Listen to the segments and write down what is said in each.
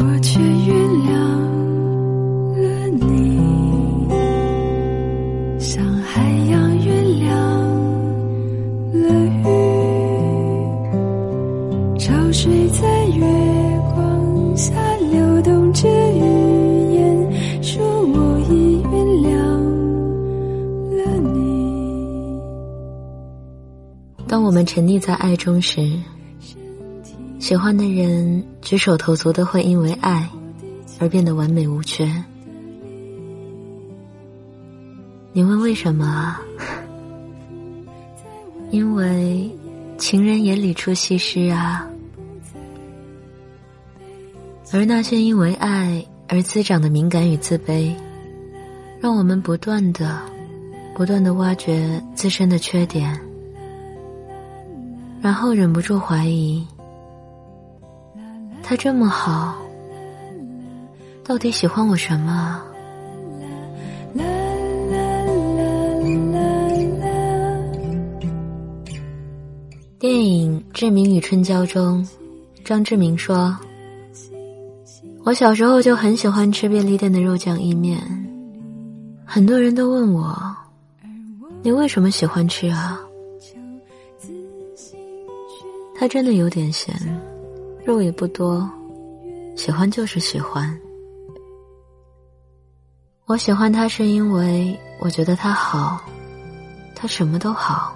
我却原谅了你，像海洋原谅了雨，潮水在月光下流动着语言，说我已原谅了你。当我们沉溺在爱中时，喜欢的人举手投足都会因为爱而变得完美无缺。你问为什么？因为情人眼里出西施啊。而那些因为爱而滋长的敏感与自卑，让我们不断的、不断的挖掘自身的缺点，然后忍不住怀疑。他这么好，到底喜欢我什么？电影《志明与春娇》中，张志明说：“我小时候就很喜欢吃便利店的肉酱意面，很多人都问我，你为什么喜欢吃啊？它真的有点咸。”肉也不多，喜欢就是喜欢。我喜欢他是因为我觉得他好，他什么都好。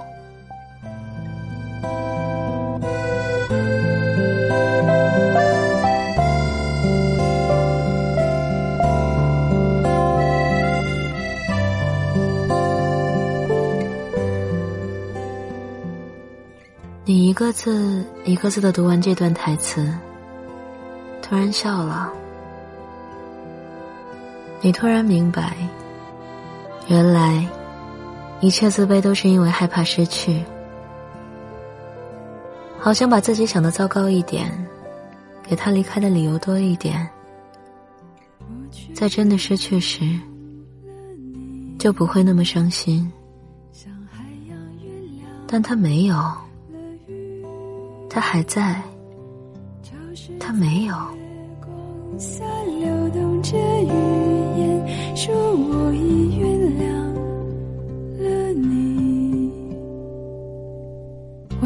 你一个字一个字的读完这段台词，突然笑了。你突然明白，原来一切自卑都是因为害怕失去。好想把自己想的糟糕一点，给他离开的理由多一点，在真的失去时，就不会那么伤心。但他没有。他还在，他没有。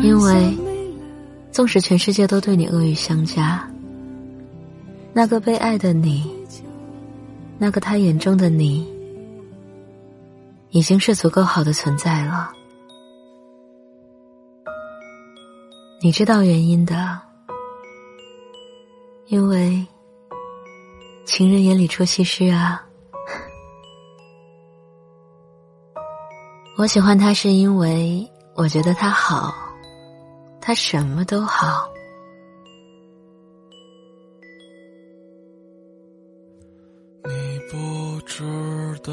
因为，纵使全世界都对你恶语相加，那个被爱的你，那个他眼中的你，已经是足够好的存在了。你知道原因的，因为情人眼里出西施啊。我喜欢他是因为我觉得他好，他什么都好。你不知道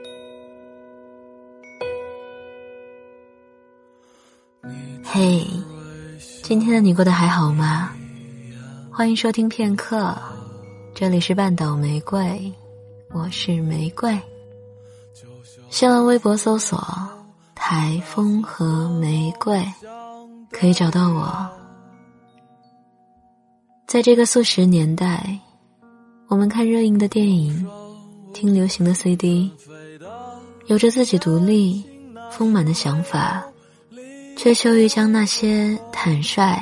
嘿，今天的你过得还好吗？欢迎收听片刻，这里是半岛玫瑰，我是玫瑰。新浪微博搜索“台风和玫瑰”，可以找到我。在这个速食年代，我们看热映的电影，听流行的 CD，有着自己独立、丰满的想法。却羞于将那些坦率、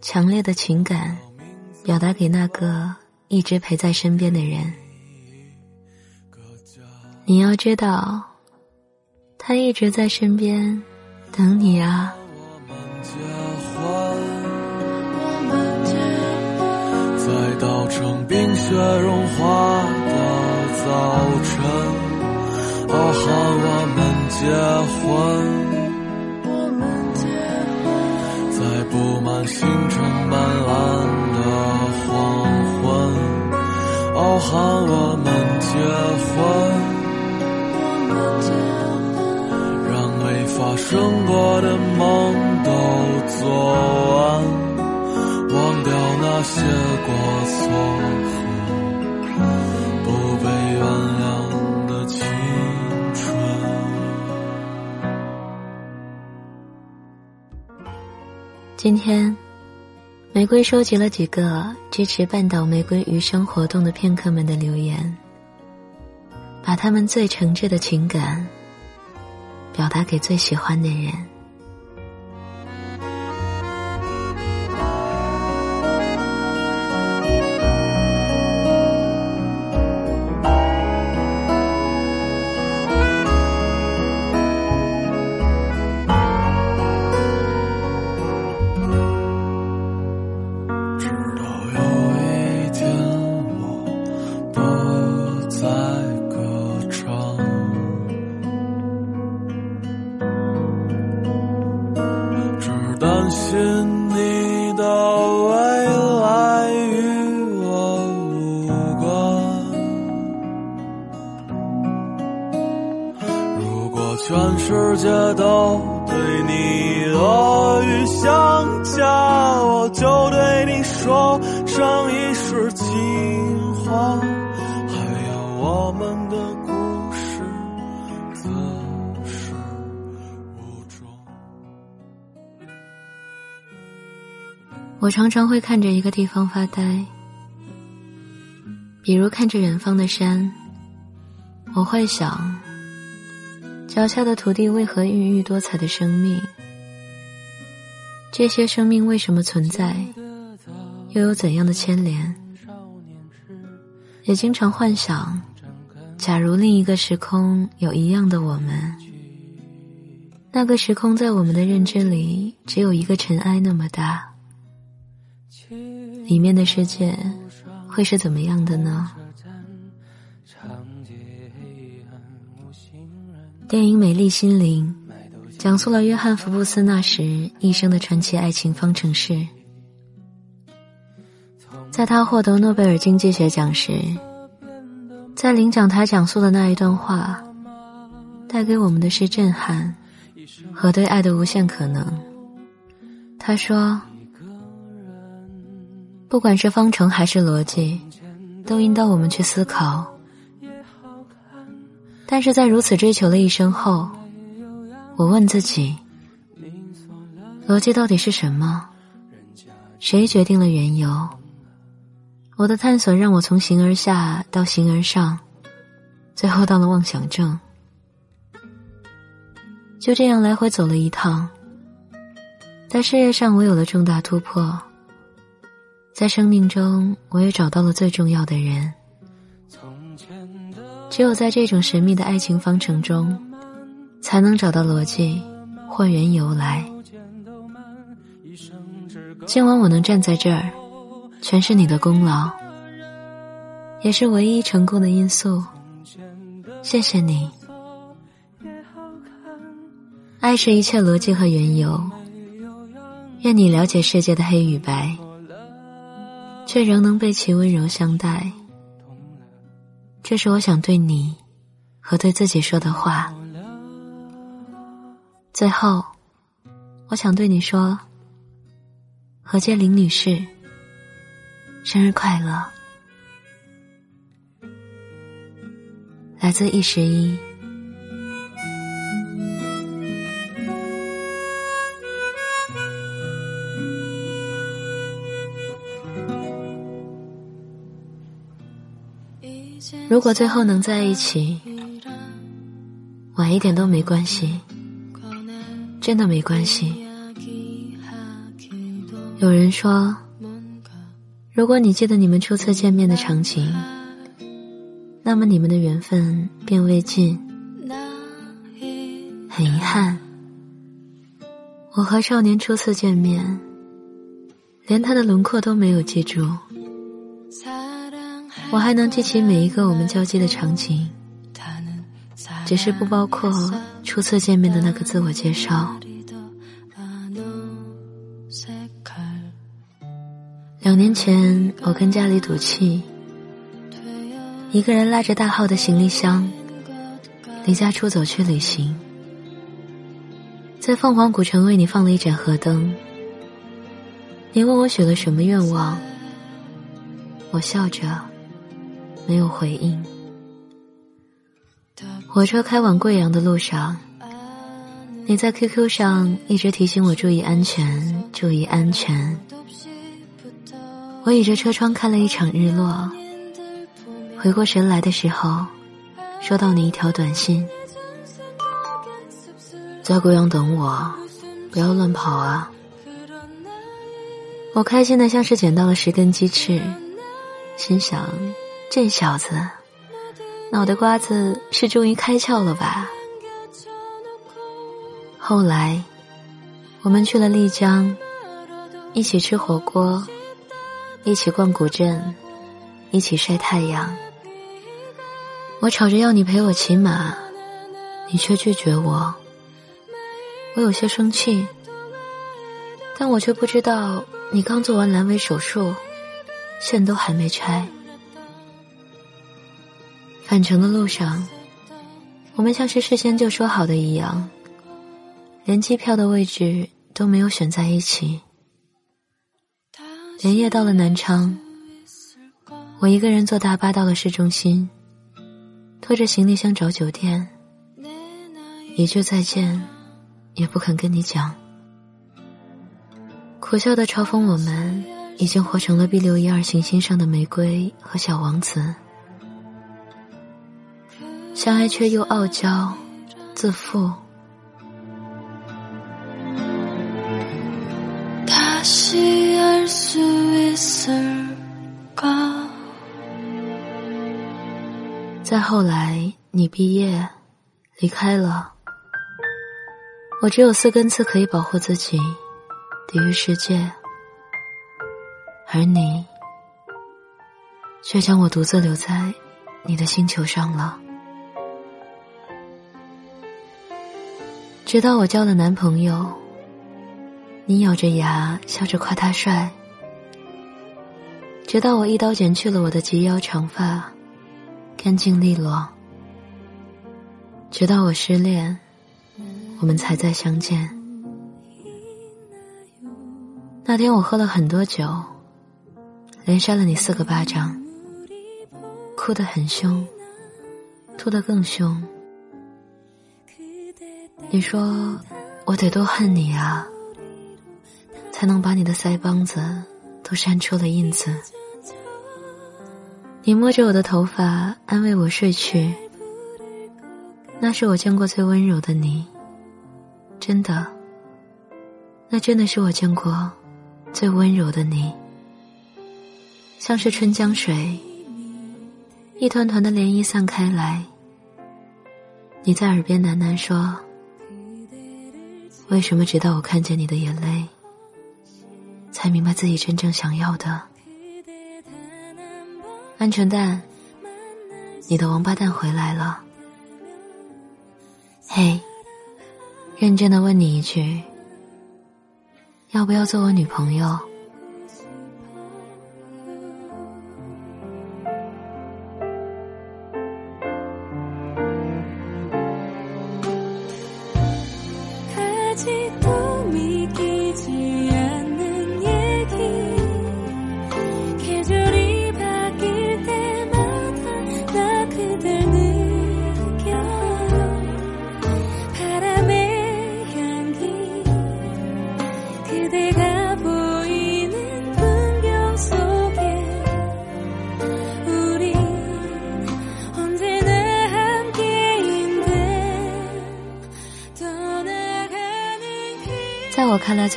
强烈的情感表达给那个一直陪在身边的人。你要知道，他一直在身边等你啊。在稻城冰雪融化的早晨，哦，喊我们。结婚。哦，喊我们结婚，让没发生过的梦都做完，忘掉那些过错。不被原谅的青春今天，玫瑰收集了几个支持半岛玫瑰余生活动的片刻们的留言，把他们最诚挚的情感表达给最喜欢的人。常常会看着一个地方发呆，比如看着远方的山，我会想。脚下的土地为何孕育多彩的生命？这些生命为什么存在？又有怎样的牵连？也经常幻想，假如另一个时空有一样的我们，那个时空在我们的认知里只有一个尘埃那么大，里面的世界会是怎么样的呢？电影《美丽心灵》讲述了约翰·福布斯那时一生的传奇爱情方程式。在他获得诺贝尔经济学奖时，在领奖台讲述的那一段话，带给我们的是震撼和对爱的无限可能。他说：“不管是方程还是逻辑，都引导我们去思考。”但是在如此追求了一生后，我问自己：逻辑到底是什么？谁决定了缘由？我的探索让我从形而下到形而上，最后到了妄想症。就这样来回走了一趟，在事业上我有了重大突破，在生命中我也找到了最重要的人。只有在这种神秘的爱情方程中，才能找到逻辑或缘由来。今晚我能站在这儿，全是你的功劳，也是唯一成功的因素。谢谢你。爱是一切逻辑和缘由。愿你了解世界的黑与白，却仍能被其温柔相待。这是我想对你和对自己说的话。最后，我想对你说，何洁玲女士，生日快乐！来自一十一。如果最后能在一起，晚一点都没关系，真的没关系。有人说，如果你记得你们初次见面的场景，那么你们的缘分便未尽。很遗憾，我和少年初次见面，连他的轮廓都没有记住。我还能记起每一个我们交接的场景，只是不包括初次见面的那个自我介绍。两年前，我跟家里赌气，一个人拉着大号的行李箱，离家出走去旅行，在凤凰古城为你放了一盏河灯。你问我许了什么愿望，我笑着，没有回应。火车开往贵阳的路上，你在 QQ 上一直提醒我注意安全，注意安全。我倚着车窗看了一场日落，回过神来的时候，收到你一条短信：在贵阳等我，不要乱跑啊！我开心的像是捡到了十根鸡翅，心想：这小子。脑袋瓜子是终于开窍了吧？后来，我们去了丽江，一起吃火锅，一起逛古镇，一起晒太阳。我吵着要你陪我骑马，你却拒绝我。我有些生气，但我却不知道你刚做完阑尾手术，线都还没拆。返程的路上，我们像是事先就说好的一样，连机票的位置都没有选在一起。连夜到了南昌，我一个人坐大巴到了市中心，拖着行李箱找酒店，一句再见也不肯跟你讲，苦笑的嘲讽我们已经活成了 B 六一二行星上的玫瑰和小王子。相爱却又傲娇、自负。再后来，你毕业离开了，我只有四根刺可以保护自己，抵御世界，而你却将我独自留在你的星球上了。直到我交了男朋友，你咬着牙笑着夸他帅。直到我一刀剪去了我的及腰长发，干净利落。直到我失恋，我们才再相见。那天我喝了很多酒，连扇了你四个巴掌，哭得很凶，吐得更凶。你说我得多恨你啊，才能把你的腮帮子都扇出了印子。你摸着我的头发，安慰我睡去。那是我见过最温柔的你，真的。那真的是我见过最温柔的你，像是春江水，一团团的涟漪散开来。你在耳边喃喃说。为什么直到我看见你的眼泪，才明白自己真正想要的？鹌鹑蛋，你的王八蛋回来了。嘿，认真的问你一句，要不要做我女朋友？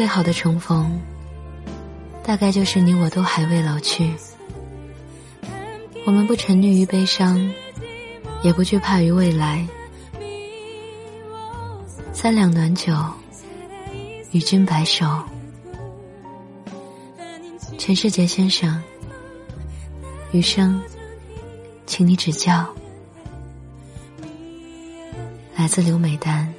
最好的重逢，大概就是你我都还未老去。我们不沉溺于悲伤，也不惧怕于未来。三两暖酒，与君白首。陈世杰先生，余生，请你指教。来自刘美丹。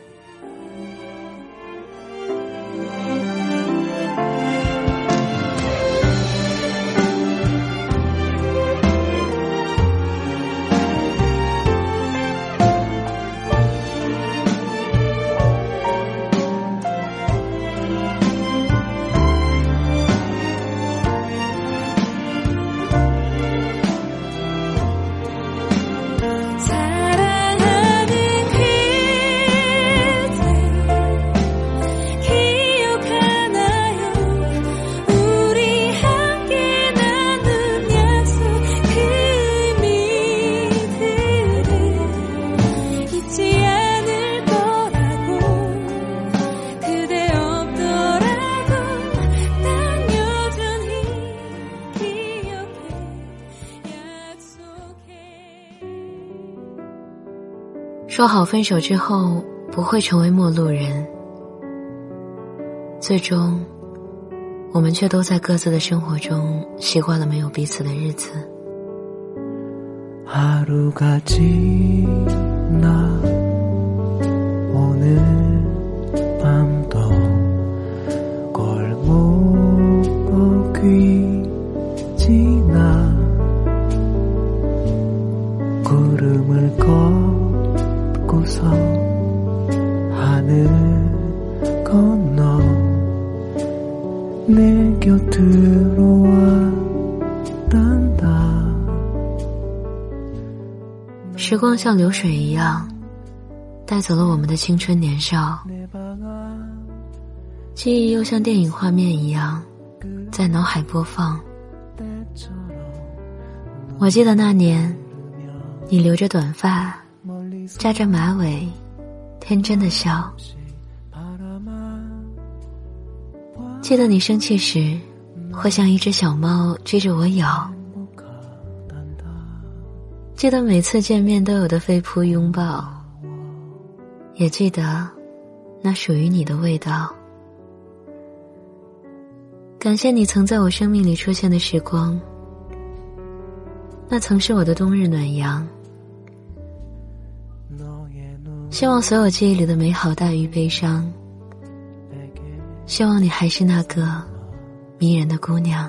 说好分手之后不会成为陌路人，最终，我们却都在各自的生活中习惯了没有彼此的日子。 하루가 지나 오늘 时光像流水一样带走了我们的青春年少记忆又像电影画面一样在脑海播放我记得那年你留着短发扎着马尾天真的笑记得你生气时会像一只小猫追着我咬记得每次见面都有的飞扑拥抱也记得那属于你的味道。感谢你曾在我生命里出现的时光那曾是我的冬日暖阳。希望所有记忆里的美好大于悲伤希望你还是那个迷人的姑娘。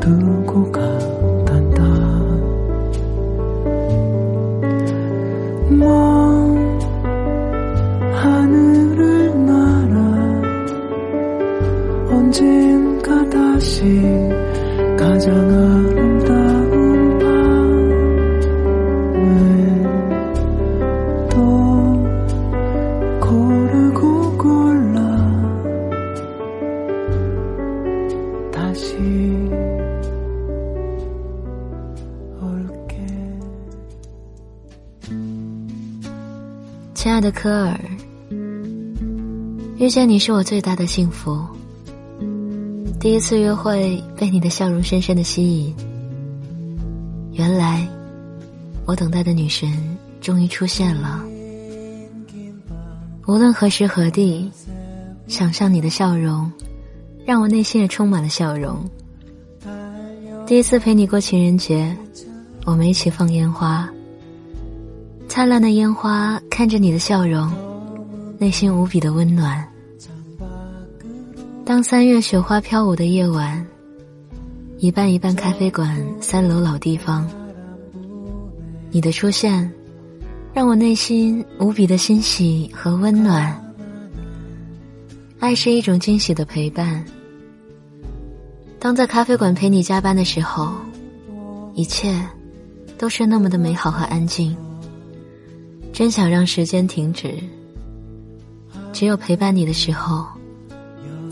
두고 가단다. 먼 하늘을 날아 언젠가 다시 가장 아름다운 遇见你是我最大的幸福。第一次约会被你的笑容深深的吸引，原来我等待的女神终于出现了。无论何时何地，想象你的笑容，让我内心也充满了笑容。第一次陪你过情人节，我们一起放烟花。灿烂的烟花，看着你的笑容，内心无比的温暖。当三月雪花飘舞的夜晚，一半一半咖啡馆三楼老地方，你的出现，让我内心无比的欣喜和温暖。爱是一种惊喜的陪伴。当在咖啡馆陪你加班的时候，一切都是那么的美好和安静。真想让时间停止。只有陪伴你的时候，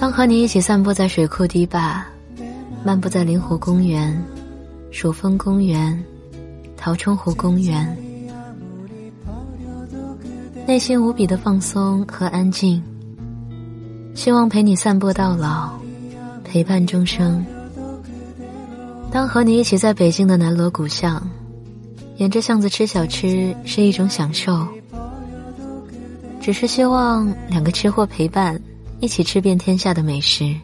当和你一起散步在水库堤坝，漫步在灵湖公园、蜀峰公园、陶冲湖公园，内心无比的放松和安静。希望陪你散步到老，陪伴终生。当和你一起在北京的南锣鼓巷，沿着巷子吃小吃是一种享受。只是希望两个吃货陪伴。一起吃遍天下的美食。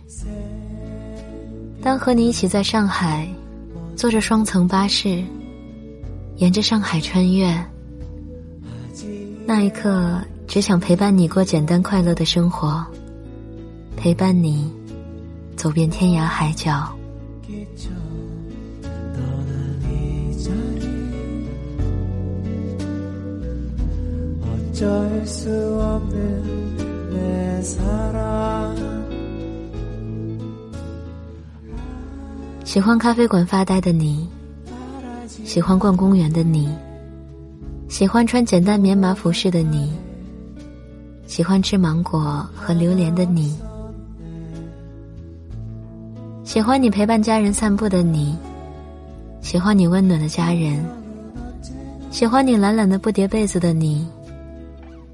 当和你一起在上海，坐着双层巴士，沿着上海穿越，那一刻，只想陪伴你过简单快乐的生活，陪伴你走遍天涯海角。喜欢咖啡馆发呆的你，喜欢逛公园的你。喜欢穿简单棉麻服饰的你，喜欢吃芒果和榴莲的你，喜欢你陪伴家人散步的你，喜欢你温暖的家人，喜欢你懒懒的不叠被子的你，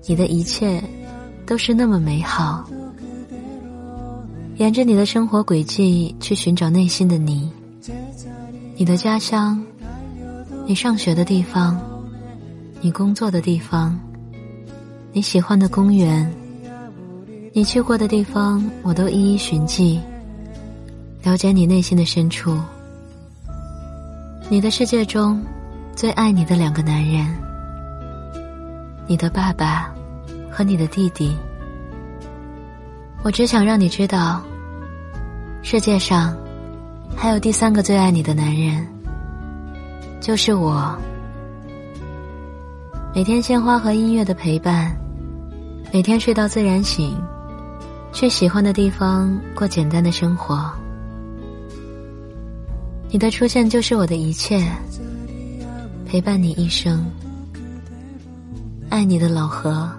你的一切都是那么美好。沿着你的生活轨迹去寻找内心的你，你的家乡，你上学的地方。你工作的地方，你喜欢的公园，你去过的地方，我都一一寻迹，了解你内心的深处。你的世界中，最爱你的两个男人，你的爸爸和你的弟弟。我只想让你知道，世界上还有第三个最爱你的男人，就是我。每天鲜花和音乐的陪伴，每天睡到自然醒，去喜欢的地方过简单的生活。你的出现就是我的一切，陪伴你一生，爱你的老何。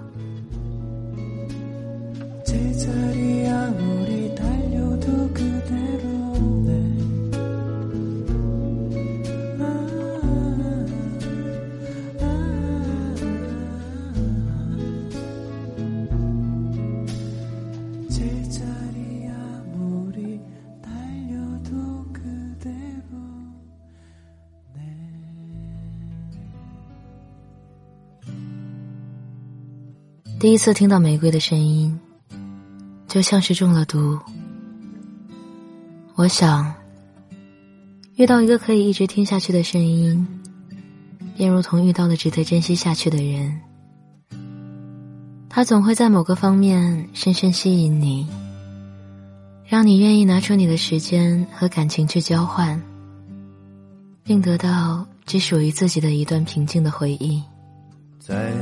第一次听到玫瑰的声音，就像是中了毒。我想，遇到一个可以一直听下去的声音，便如同遇到了值得珍惜下去的人。他总会在某个方面深深吸引你，让你愿意拿出你的时间和感情去交换，并得到只属于自己的一段平静的回忆。在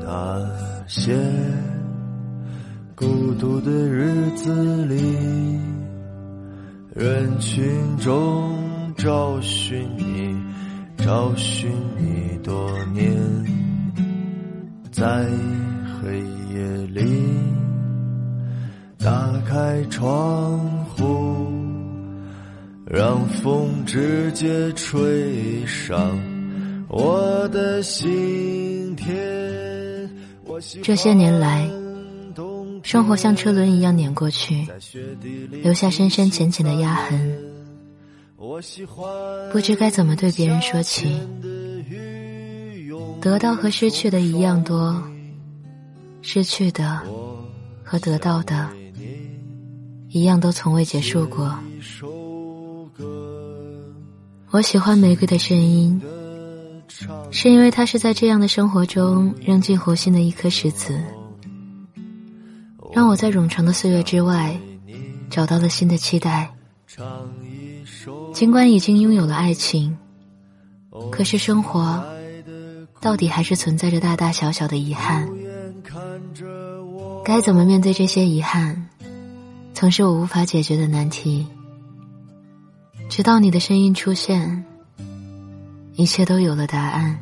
那。些孤独的日子里，人群中找寻你，找寻你多年，在黑夜里打开窗户，让风直接吹上我的心田。这些年来，生活像车轮一样碾过去，留下深深浅浅的压痕。不知该怎么对别人说起。得到和失去的一样多，失去的和得到的一样都从未结束过。我喜欢玫瑰的声音。是因为它是在这样的生活中扔进湖心的一颗石子，让我在冗长的岁月之外找到了新的期待。尽管已经拥有了爱情，可是生活到底还是存在着大大小小的遗憾。该怎么面对这些遗憾，曾是我无法解决的难题。直到你的声音出现。一切都有了答案。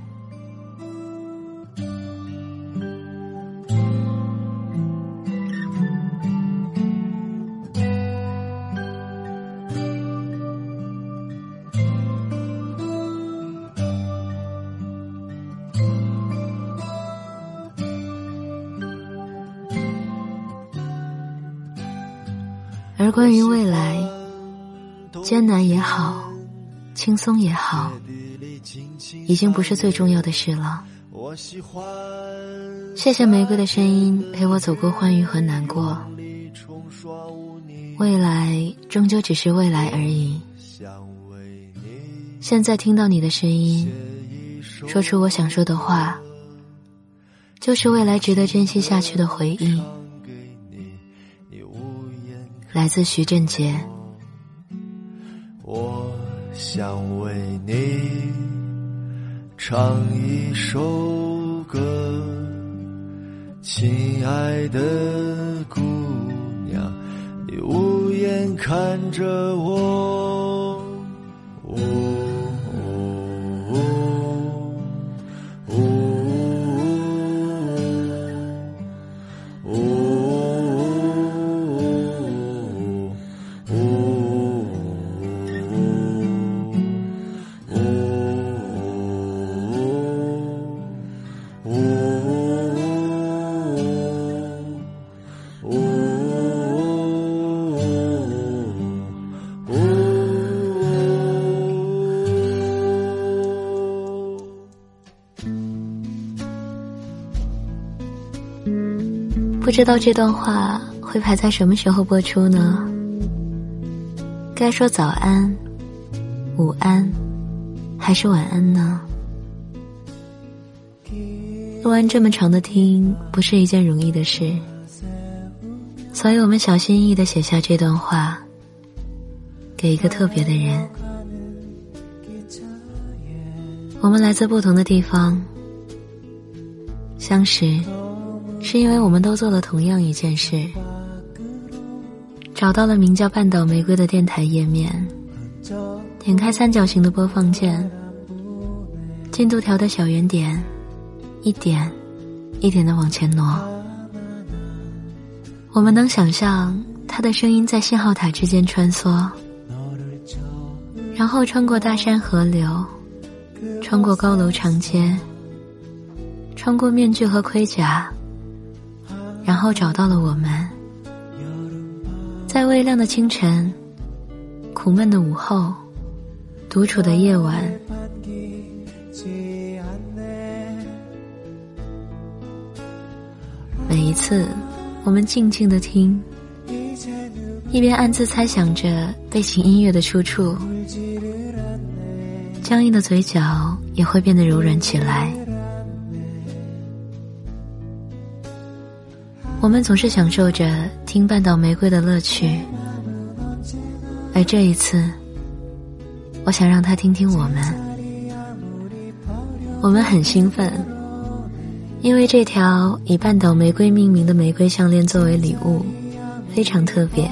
关于未来，艰难也好，轻松也好。已经不是最重要的事了。谢谢玫瑰的声音，陪我走过欢愉和难过。未来终究只是未来而已。现在听到你的声音，说出我想说的话，就是未来值得珍惜下去的回忆。来自徐振杰。我想为你唱一首歌，亲爱的姑娘，你无言看着我。我不知道这段话会排在什么时候播出呢？该说早安、午安，还是晚安呢？录完这么长的听，不是一件容易的事，所以我们小心翼翼的写下这段话，给一个特别的人。我们来自不同的地方，相识。是因为我们都做了同样一件事，找到了名叫“半岛玫瑰”的电台页面，点开三角形的播放键，进度条的小圆点，一点一点的往前挪。我们能想象他的声音在信号塔之间穿梭，然后穿过大山河流，穿过高楼长街，穿过面具和盔甲。然后找到了我们，在微亮的清晨、苦闷的午后、独处的夜晚，每一次，我们静静的听，一边暗自猜想着背景音乐的出处，僵硬的嘴角也会变得柔软起来。我们总是享受着听半岛玫瑰的乐趣，而这一次，我想让他听听我们。我们很兴奋，因为这条以半岛玫瑰命名的玫瑰项链作为礼物，非常特别。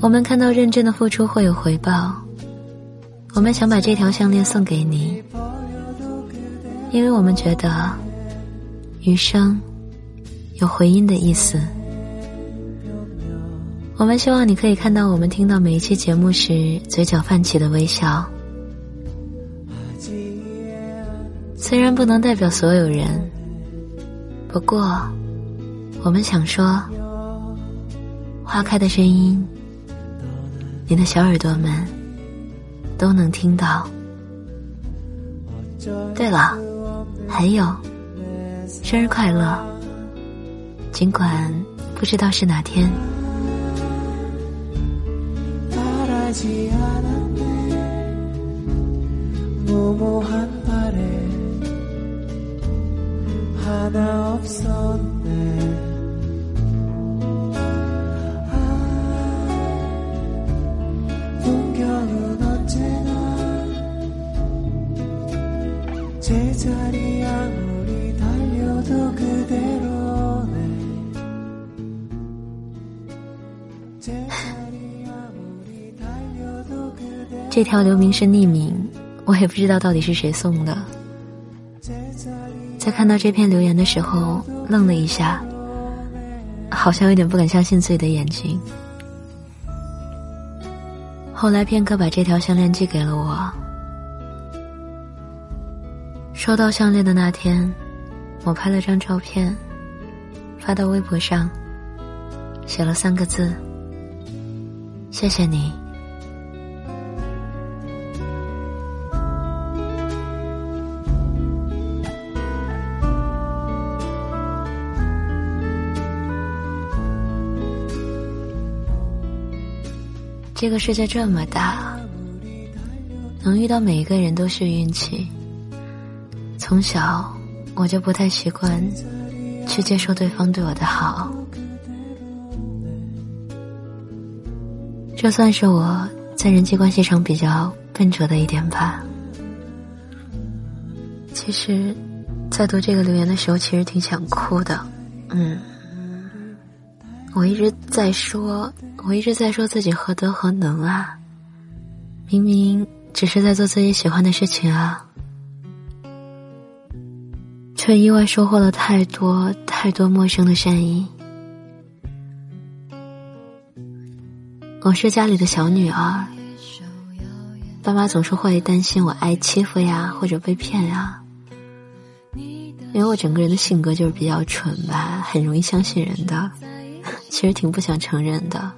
我们看到认真的付出会有回报，我们想把这条项链送给你，因为我们觉得余生。有回音的意思。我们希望你可以看到我们听到每一期节目时嘴角泛起的微笑。虽然不能代表所有人，不过我们想说，花开的声音，你的小耳朵们都能听到。对了，还有，生日快乐！尽管不知道是哪天。这条留名是匿名，我也不知道到底是谁送的。在看到这篇留言的时候，愣了一下，好像有点不敢相信自己的眼睛。后来片刻把这条项链寄给了我。收到项链的那天，我拍了张照片，发到微博上，写了三个字：谢谢你。这个世界这么大，能遇到每一个人都是运气。从小我就不太习惯去接受对方对我的好。这算是我在人际关系上比较笨拙的一点吧。其实，在读这个留言的时候，其实挺想哭的。嗯，我一直在说，我一直在说自己何德何能啊！明明只是在做自己喜欢的事情啊，却意外收获了太多太多陌生的善意。我是家里的小女儿，爸妈总是会担心我挨欺负呀，或者被骗呀。因为我整个人的性格就是比较蠢吧，很容易相信人的，其实挺不想承认的。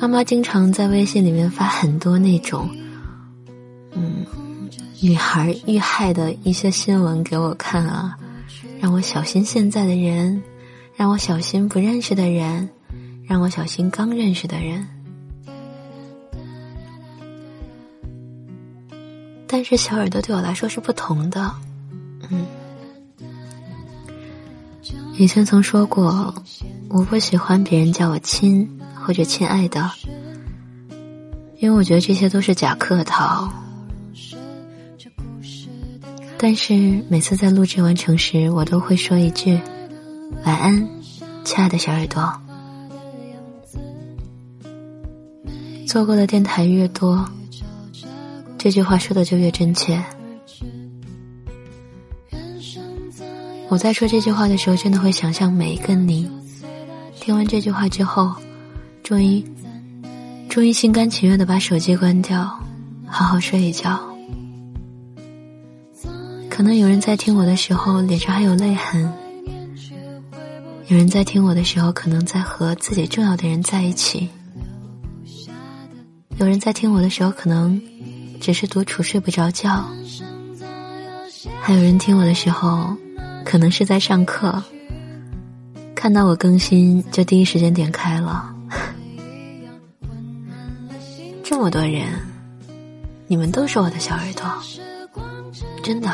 妈妈经常在微信里面发很多那种，嗯，女孩遇害的一些新闻给我看啊，让我小心现在的人，让我小心不认识的人。让我小心刚认识的人，但是小耳朵对我来说是不同的。嗯，以前曾说过，我不喜欢别人叫我亲或者亲爱的，因为我觉得这些都是假客套。但是每次在录制完成时，我都会说一句晚安，亲爱的小耳朵。做过的电台越多，这句话说的就越真切。我在说这句话的时候，真的会想象每一个你，听完这句话之后，终于，终于心甘情愿的把手机关掉，好好睡一觉。可能有人在听我的时候脸上还有泪痕，有人在听我的时候，可能在和自己重要的人在一起。有人在听我的时候，可能只是独处睡不着觉；还有人听我的时候，可能是在上课，看到我更新就第一时间点开了。这么多人，你们都是我的小耳朵，真的。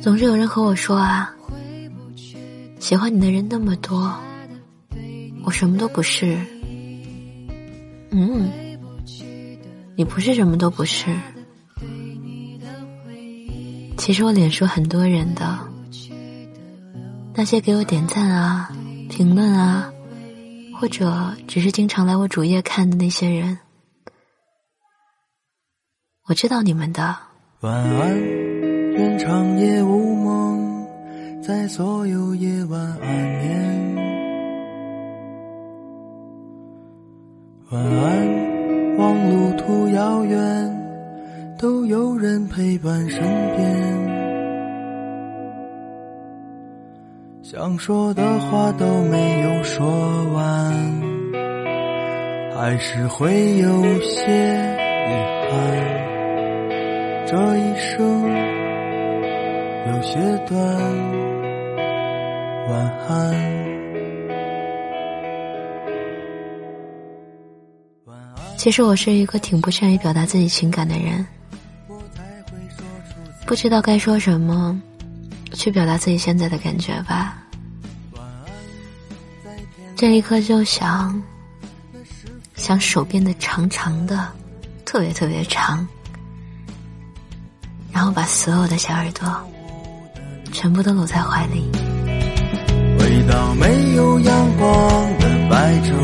总是有人和我说啊，喜欢你的人那么多，我什么都不是。嗯，你不是什么都不是。其实我脸书很多人的，那些给我点赞啊、评论啊，或者只是经常来我主页看的那些人，我知道你们的。晚安，愿长夜无梦，在所有夜晚安眠。晚安，望路途遥远，都有人陪伴身边。想说的话都没有说完，还是会有些遗憾。这一生有些短，晚安。其实我是一个挺不善于表达自己情感的人，不知道该说什么，去表达自己现在的感觉吧。这一刻就想，想手变得长长的，特别特别长，然后把所有的小耳朵全部都搂在怀里。回到没有阳光的白昼。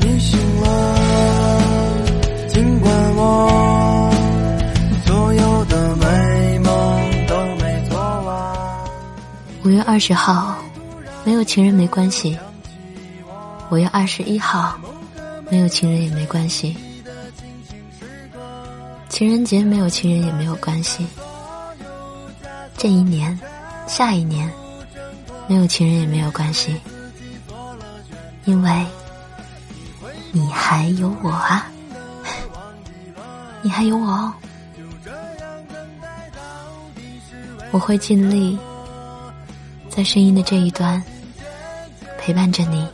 你醒了，尽管我五月二十号，没有情人没关系。五月二十一号，没有情人也没关系。情人节没有情人也没有关系。这一年，下一年，没有情人也没有关系，因为你还有我啊，你还有我哦，我会尽力。在声音的这一端，陪伴着你。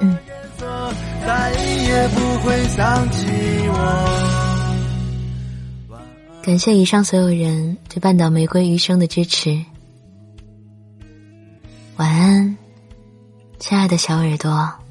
嗯。感谢以上所有人对半岛玫瑰余生的支持。晚安，亲爱的小耳朵。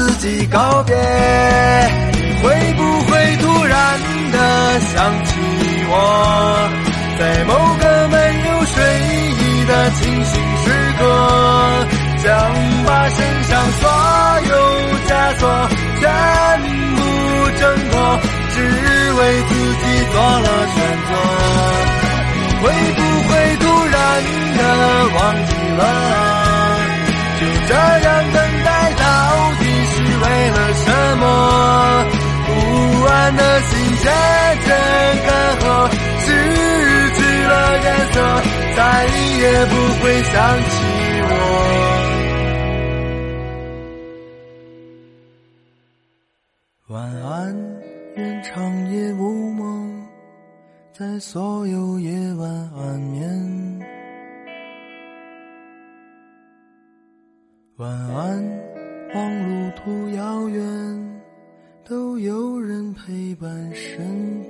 自己告别。你会不会突然的想起我，在某个没有睡意的清醒时刻，想把身上所有枷锁全部挣脱，只为自己做了选择。会不会突然的忘记了？就这样等待为了什么？不安的心渐渐干涸，失去了颜色，再也不会想起我。晚安，愿长夜无梦。在所有夜晚安眠，晚安，望路途遥远，都有人陪伴身边。